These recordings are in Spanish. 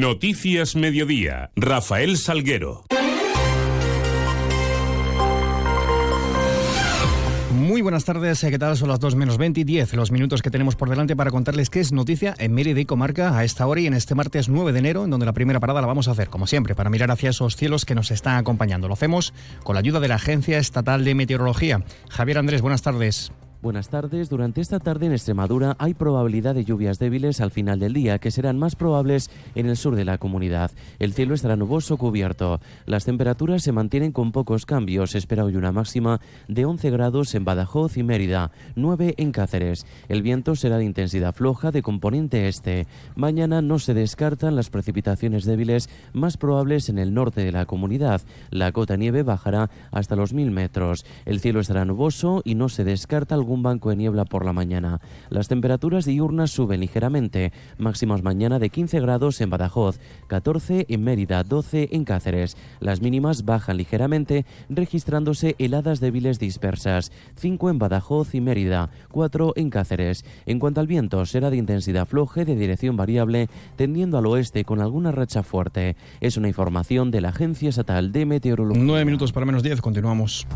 Noticias Mediodía. Rafael Salguero. Muy buenas tardes, ¿qué tal? Son las 2 menos 20 y 10, los minutos que tenemos por delante para contarles qué es noticia en Mérida y Comarca a esta hora y en este martes 9 de enero, en donde la primera parada la vamos a hacer, como siempre, para mirar hacia esos cielos que nos están acompañando. Lo hacemos con la ayuda de la Agencia Estatal de Meteorología. Javier Andrés, buenas tardes. Buenas tardes. Durante esta tarde en Extremadura hay probabilidad de lluvias débiles al final del día, que serán más probables en el sur de la comunidad. El cielo estará nuboso cubierto. Las temperaturas se mantienen con pocos cambios. Espera hoy una máxima de 11 grados en Badajoz y Mérida, 9 en Cáceres. El viento será de intensidad floja de componente este. Mañana no se descartan las precipitaciones débiles más probables en el norte de la comunidad. La cota nieve bajará hasta los 1000 metros. El cielo estará nuboso y no se descarta algún un banco de niebla por la mañana. Las temperaturas diurnas suben ligeramente, máximas mañana de 15 grados en Badajoz, 14 en Mérida, 12 en Cáceres. Las mínimas bajan ligeramente, registrándose heladas débiles dispersas, 5 en Badajoz y Mérida, 4 en Cáceres. En cuanto al viento, será de intensidad floja de dirección variable, tendiendo al oeste con alguna racha fuerte. Es una información de la Agencia Estatal de Meteorología. 9 minutos para menos 10, continuamos.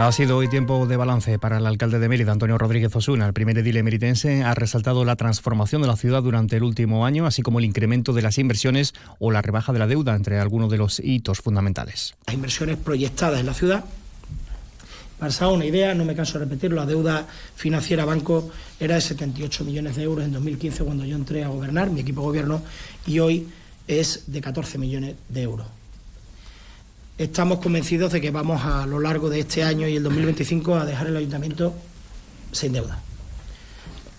Ha sido hoy tiempo de balance para el alcalde de Mérida, Antonio Rodríguez Osuna. El primer edil emeritense ha resaltado la transformación de la ciudad durante el último año, así como el incremento de las inversiones o la rebaja de la deuda, entre algunos de los hitos fundamentales. Las inversiones proyectadas en la ciudad. Para una idea, no me canso de repetirlo, la deuda financiera banco era de 78 millones de euros en 2015 cuando yo entré a gobernar, mi equipo de gobierno, y hoy es de 14 millones de euros estamos convencidos de que vamos a lo largo de este año y el 2025 a dejar el ayuntamiento sin deuda.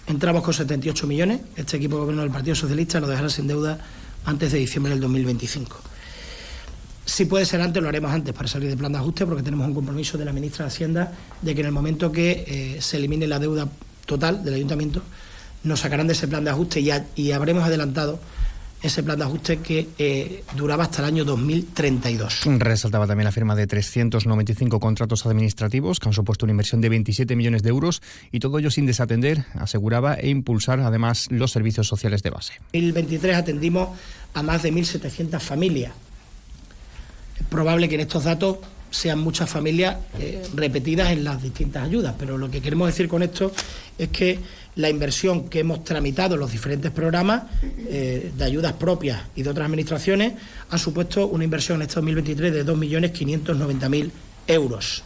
Entramos con 78 millones, este equipo de gobierno del Partido Socialista lo dejará sin deuda antes de diciembre del 2025. Si puede ser antes, lo haremos antes para salir del plan de ajuste, porque tenemos un compromiso de la ministra de Hacienda de que en el momento que eh, se elimine la deuda total del ayuntamiento, nos sacarán de ese plan de ajuste y habremos adelantado ese plan de ajuste que eh, duraba hasta el año 2032. Resaltaba también la firma de 395 contratos administrativos que han supuesto una inversión de 27 millones de euros y todo ello sin desatender, aseguraba, e impulsar además los servicios sociales de base. En el 23 atendimos a más de 1.700 familias. Es probable que en estos datos sean muchas familias eh, repetidas en las distintas ayudas, pero lo que queremos decir con esto es que la inversión que hemos tramitado en los diferentes programas eh, de ayudas propias y de otras administraciones ha supuesto una inversión en este 2023 de 2.590.000 euros.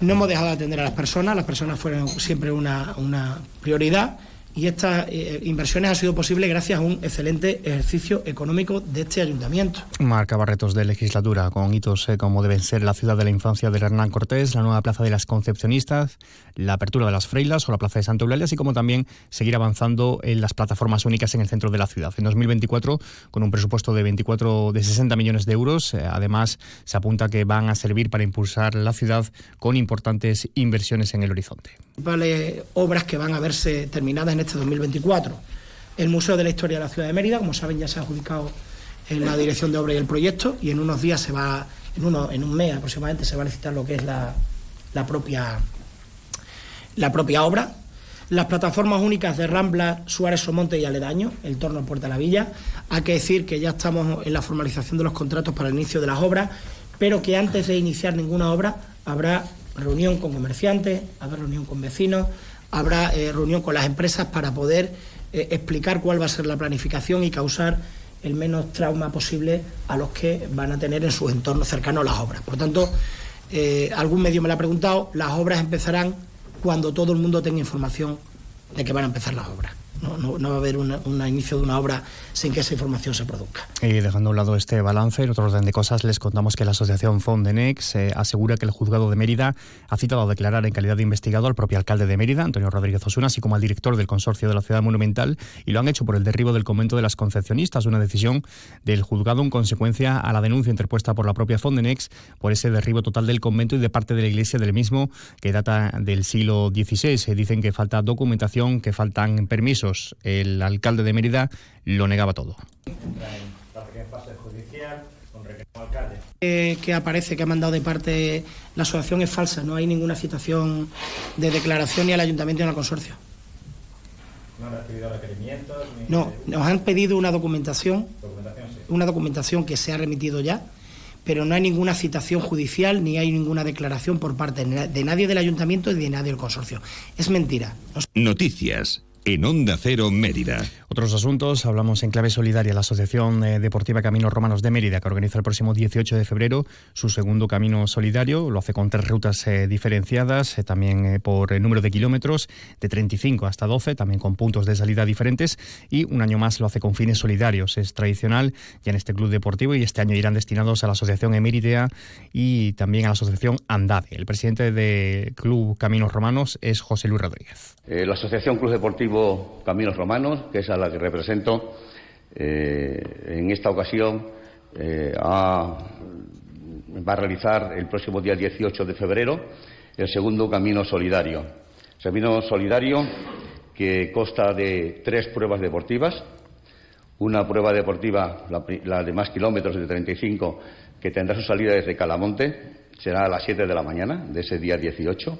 No hemos dejado de atender a las personas, las personas fueron siempre una, una prioridad y estas eh, inversiones han sido posibles gracias a un excelente ejercicio económico de este ayuntamiento. Marca retos de legislatura con hitos eh, como deben ser la ciudad de la infancia de Hernán Cortés, la nueva plaza de las Concepcionistas, la apertura de las Freilas o la plaza de Santa Eulalia, así como también seguir avanzando en las plataformas únicas en el centro de la ciudad. En 2024, con un presupuesto de 24 de 60 millones de euros, eh, además se apunta que van a servir para impulsar la ciudad con importantes inversiones en el horizonte. Vale, obras que van a verse terminadas en este 2024. El Museo de la Historia de la Ciudad de Mérida, como saben, ya se ha adjudicado en la dirección de obra y el proyecto y en unos días se va, en, uno, en un mes aproximadamente, se va a licitar lo que es la, la propia, la propia obra. Las plataformas únicas de Rambla, Suárez Somonte y Aledaño, el torno Puerta de la Villa. Hay que decir que ya estamos en la formalización de los contratos para el inicio de las obras, pero que antes de iniciar ninguna obra habrá reunión con comerciantes, habrá reunión con vecinos, habrá eh, reunión con las empresas para poder eh, explicar cuál va a ser la planificación y causar el menos trauma posible a los que van a tener en su entorno cercano a las obras. Por tanto, eh, algún medio me lo ha preguntado, las obras empezarán cuando todo el mundo tenga información de que van a empezar las obras. No, va a haber un inicio de una obra sin que esa información se produzca. Y dejando a un lado este balance, en otro orden de cosas, les contamos que la asociación Fondenex eh, asegura que el juzgado de Mérida ha citado a declarar en calidad de investigado al propio alcalde de Mérida, Antonio Rodríguez Osuna, así como al director del consorcio de la ciudad monumental, y lo han hecho por el derribo del convento de las Concepcionistas, una decisión del juzgado en consecuencia a la denuncia interpuesta por la propia Fondenex por ese derribo total del convento y de parte de la iglesia del mismo, que data del siglo XVI. Dicen que falta documentación, que faltan permisos el alcalde de Mérida lo negaba todo. Eh, que aparece que ha mandado de parte la asociación es falsa, no hay ninguna citación de declaración ni al ayuntamiento ni al consorcio. ¿No han recibido requerimientos? No, nos han pedido una documentación, una documentación que se ha remitido ya, pero no hay ninguna citación judicial ni hay ninguna declaración por parte de nadie del ayuntamiento ni de nadie del consorcio. Es mentira. Noticias en Onda Cero Mérida. Otros asuntos, hablamos en clave solidaria. La Asociación eh, Deportiva Caminos Romanos de Mérida, que organiza el próximo 18 de febrero su segundo camino solidario, lo hace con tres rutas eh, diferenciadas, eh, también por el número de kilómetros, de 35 hasta 12, también con puntos de salida diferentes, y un año más lo hace con fines solidarios. Es tradicional ya en este club deportivo y este año irán destinados a la Asociación Eméritea y también a la Asociación Andade. El presidente del Club Caminos Romanos es José Luis Rodríguez. la Asociación Club Deportivo Caminos Romanos, que es a la que represento, eh, en esta ocasión eh, va a realizar el próximo día 18 de febrero el segundo Camino Solidario. Camino Solidario que consta de tres pruebas deportivas. Una prueba deportiva, la, la de más kilómetros de 35, que tendrá su salida desde Calamonte, será a las 7 de la mañana de ese día 18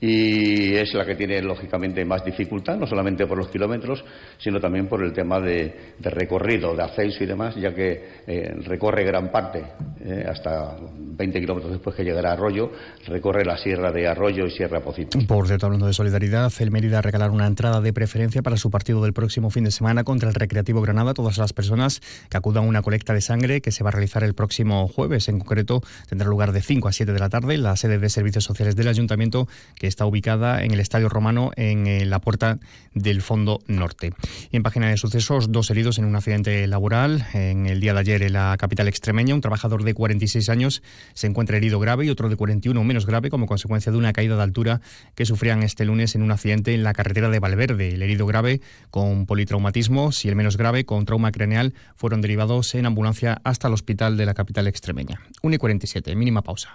y es la que tiene lógicamente más dificultad, no solamente por los kilómetros, sino también por el tema de, recorrido, de ascenso y demás, ya que eh, recorre gran parte, eh, hasta 20 kilómetros después que llegará a Arroyo, recorre la sierra de Arroyo y Sierra Pocito. Por cierto, hablando de solidaridad, el Mérida regalar una entrada de preferencia para su partido del próximo fin de semana contra el Recreativo Granada. Todas las personas que acudan a una colecta de sangre que se va a realizar el próximo jueves, en concreto, tendrá lugar de 5 a 7 de la tarde en la sede de servicios sociales del Ayuntamiento, que está ubicada en el Estadio Romano en eh, la puerta del Fondo Norte. En página de sucesos, dos heridos en un accidente laboral en el día de ayer en la capital extremeña. Un trabajador de 46 años se encuentra herido grave y otro de 41 menos grave como consecuencia de una caída de altura que sufrían este lunes en un accidente en la carretera de Valverde. El herido grave con politraumatismos y el menos grave con trauma craneal fueron derivados en ambulancia hasta el hospital de la capital extremeña. 1 y 47, mínima pausa.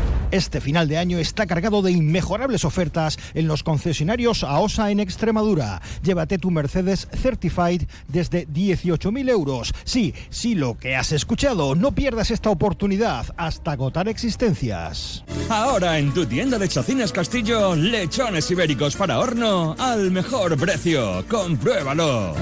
Este final de año está cargado de inmejorables ofertas en los concesionarios AOSA en Extremadura. Llévate tu Mercedes Certified desde 18.000 euros. Sí, sí, lo que has escuchado. No pierdas esta oportunidad hasta agotar existencias. Ahora en tu tienda de Chocines Castillo, lechones ibéricos para horno al mejor precio. Compruébalo.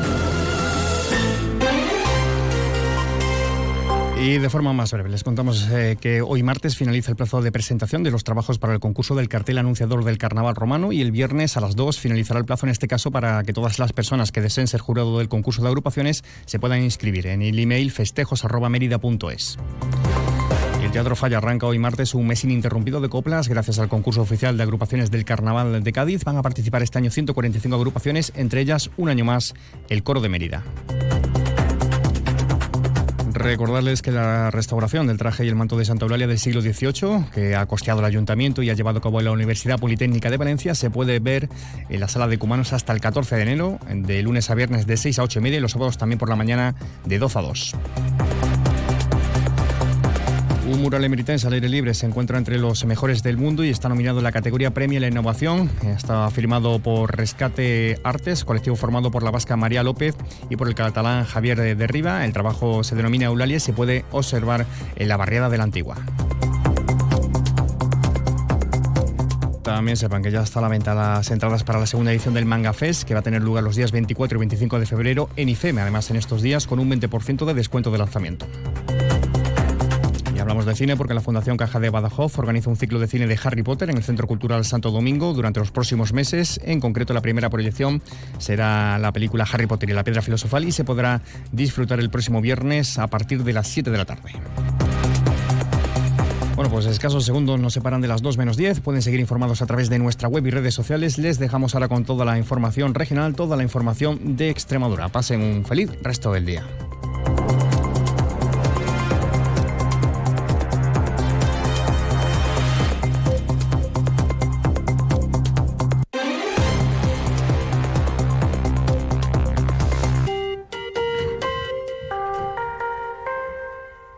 Y de forma más breve, les contamos eh, que hoy martes finaliza el plazo de presentación de los trabajos para el concurso del cartel anunciador del Carnaval Romano y el viernes a las 2 finalizará el plazo en este caso para que todas las personas que deseen ser jurado del concurso de agrupaciones se puedan inscribir en el email festejos.merida.es. El Teatro Falla arranca hoy martes un mes ininterrumpido de coplas gracias al concurso oficial de agrupaciones del Carnaval de Cádiz. Van a participar este año 145 agrupaciones, entre ellas un año más el Coro de Mérida. Recordarles que la restauración del traje y el manto de Santa Eulalia del siglo XVIII, que ha costeado el ayuntamiento y ha llevado a cabo la Universidad Politécnica de Valencia, se puede ver en la sala de Cumanos hasta el 14 de enero, de lunes a viernes de 6 a 8 y media y los sábados también por la mañana de 12 a 2. Un mural emeritense al aire libre se encuentra entre los mejores del mundo y está nominado en la categoría Premio a la Innovación. Está firmado por Rescate Artes, colectivo formado por la vasca María López y por el catalán Javier de Riva. El trabajo se denomina Eulalia y se puede observar en la barriada de la Antigua. También sepan que ya está a entradas para la segunda edición del Manga Fest, que va a tener lugar los días 24 y 25 de febrero en IFEME, además en estos días con un 20% de descuento de lanzamiento. Hablamos de cine porque la Fundación Caja de Badajoz organiza un ciclo de cine de Harry Potter en el Centro Cultural Santo Domingo durante los próximos meses. En concreto, la primera proyección será la película Harry Potter y la Piedra Filosofal y se podrá disfrutar el próximo viernes a partir de las 7 de la tarde. Bueno, pues escasos segundos nos separan de las 2 menos 10. Pueden seguir informados a través de nuestra web y redes sociales. Les dejamos ahora con toda la información regional, toda la información de Extremadura. Pasen un feliz resto del día.